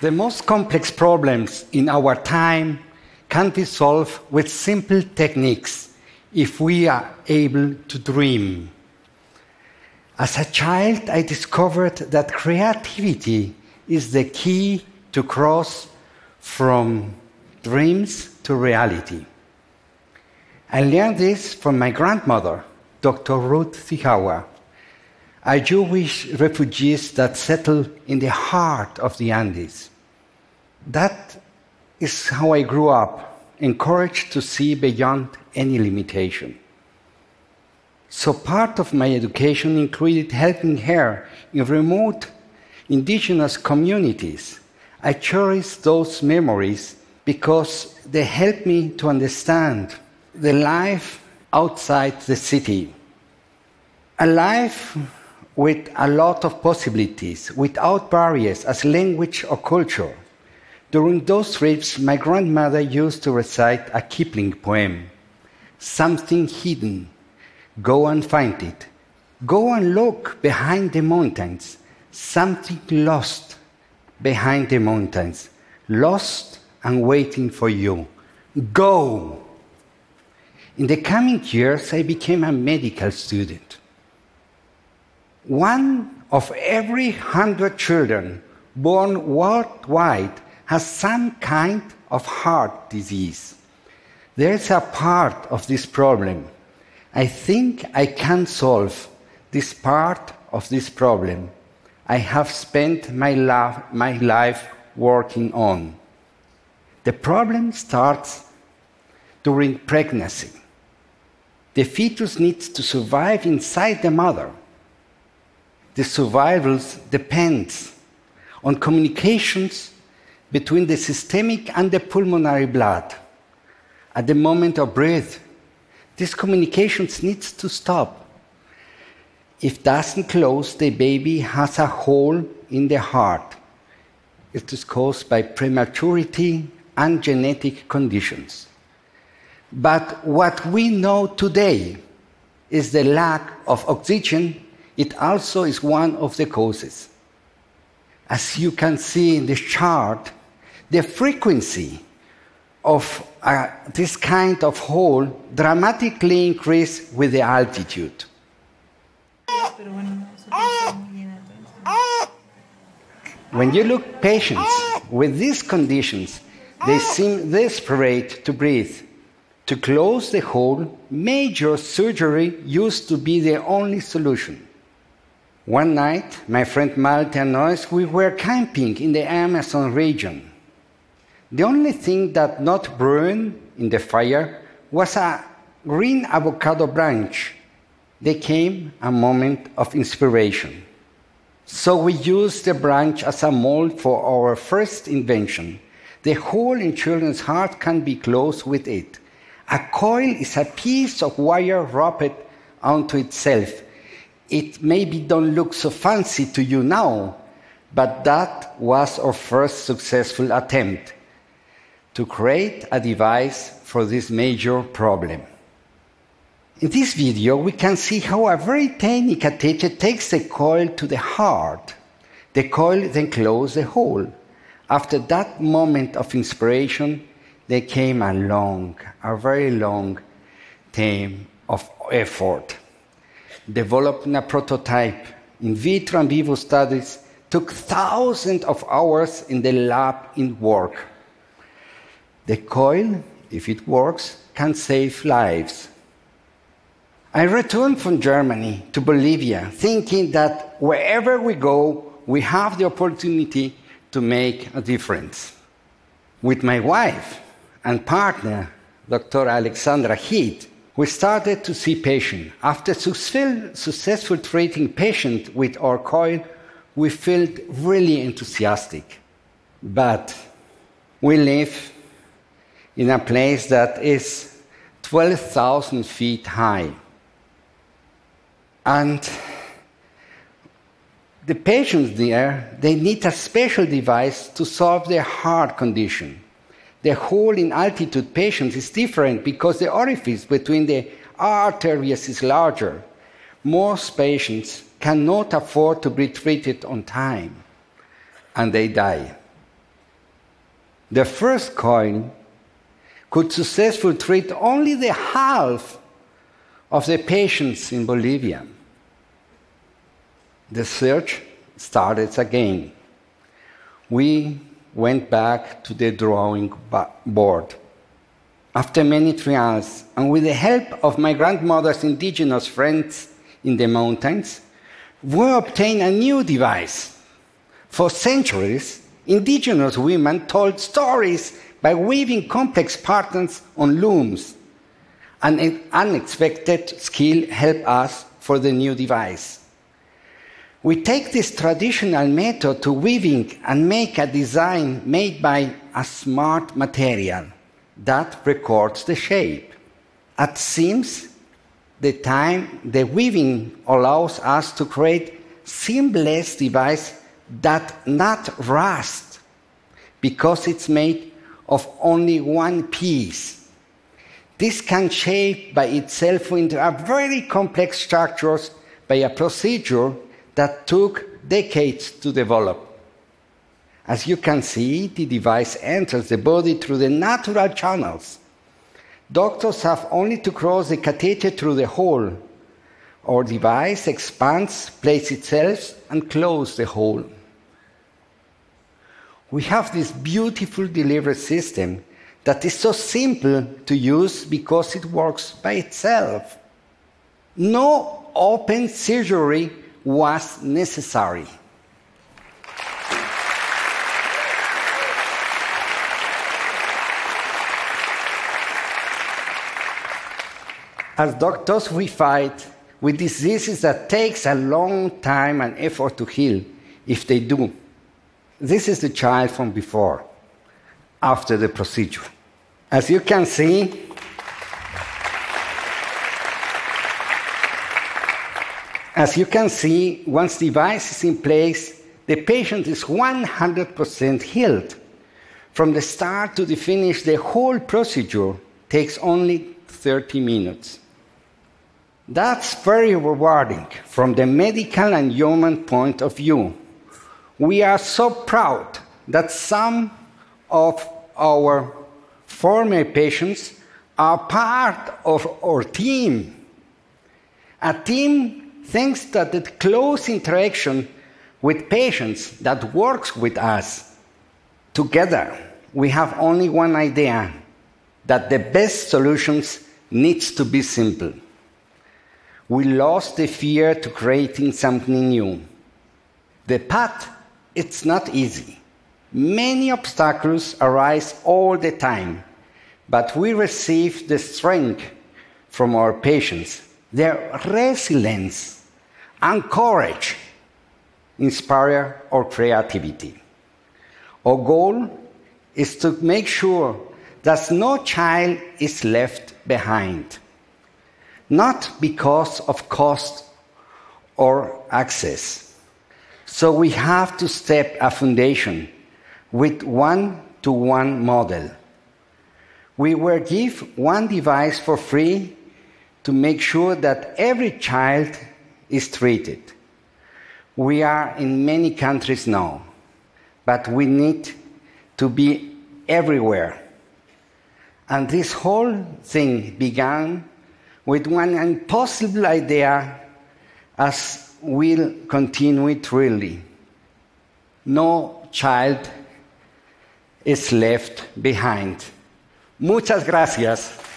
The most complex problems in our time can be solved with simple techniques if we are able to dream. As a child, I discovered that creativity is the key to cross from dreams to reality. I learned this from my grandmother, Dr. Ruth Tichauer, a Jewish refugee that settled in the heart of the Andes. That is how I grew up, encouraged to see beyond any limitation. So, part of my education included helping her in remote indigenous communities. I cherish those memories because they help me to understand the life outside the city. A life with a lot of possibilities, without barriers as language or culture. During those trips, my grandmother used to recite a Kipling poem Something hidden. Go and find it. Go and look behind the mountains. Something lost behind the mountains. Lost and waiting for you. Go! In the coming years, I became a medical student. One of every hundred children born worldwide has some kind of heart disease. There is a part of this problem. I think I can solve this part of this problem. I have spent my, life, my life working on. The problem starts during pregnancy. The fetus needs to survive inside the mother. The survival depends on communications between the systemic and the pulmonary blood. At the moment of birth, this communications needs to stop. If doesn't close, the baby has a hole in the heart. It is caused by prematurity and genetic conditions. But what we know today is the lack of oxygen. It also is one of the causes. As you can see in this chart, the frequency of uh, this kind of hole dramatically increase with the altitude. When you look patients with these conditions, they seem desperate to breathe. To close the hole, major surgery used to be the only solution. One night, my friend Malte and I, we were camping in the Amazon region. The only thing that not burned in the fire was a green avocado branch. There came a moment of inspiration. So we used the branch as a mold for our first invention. The hole in children's heart can be closed with it. A coil is a piece of wire wrapped onto itself. It maybe don't look so fancy to you now, but that was our first successful attempt to create a device for this major problem. In this video, we can see how a very tiny catheter takes the coil to the heart. The coil then closes the hole. After that moment of inspiration, there came a long, a very long time of effort. Developing a prototype in vitro and vivo studies took thousands of hours in the lab in work. The coil, if it works, can save lives. I returned from Germany to Bolivia thinking that wherever we go, we have the opportunity to make a difference. With my wife and partner, Dr. Alexandra Heath, we started to see patients. After successful, treating patients with our coil, we felt really enthusiastic. But we live in a place that is 12,000 feet high. And the patients there, they need a special device to solve their heart condition. The hole in altitude patients is different because the orifice between the arteries is larger. Most patients cannot afford to be treated on time and they die. the first coil could successfully treat only the half of the patients in Bolivia. The search started again. We went back to the drawing board. After many trials, and with the help of my grandmother's indigenous friends in the mountains, we obtained a new device. For centuries, indigenous women told stories by weaving complex patterns on looms. An unexpected skill helped us for the new device. We take this traditional method to weaving and make a design made by a smart material that records the shape. At seams, the time the weaving allows us to create seamless device that not rust because it's made of only one piece. This can shape by itself into a very complex structures by a procedure that took decades to develop. As you can see, the device enters the body through the natural channels. Doctors have only to cross the catheter through the hole. Our device expands, places itself, and closes the hole. We have this beautiful delivery system that is so simple to use because it works by itself. No open surgery was necessary. As doctors, we fight with diseases that takes a long time and effort to heal, if they do. This is the child from before, after the procedure. As you can see, As you can see, once the device is in place, the patient is 100% healed. From the start to the finish, the whole procedure takes only 30 minutes. That's very rewarding from the medical and human point of view. We are so proud that some of our former patients are part of our team. A team thanks to the close interaction with patients that works with us. Together, we have only one idea that the best solutions needs to be simple. We lost the fear to creating something new. The path, it's not easy. Many obstacles arise all the time, but we receive the strength from our patients, their resilience and courage inspire our creativity. Our goal is to make sure that no child is left behind, not because of cost or access. So we have to step a foundation with one to one model. We will give one device for free to make sure that every child is treated. We are in many countries now, but we need to be everywhere. And this whole thing began with one impossible idea as we'll continue it really. No child is left behind. Muchas gracias.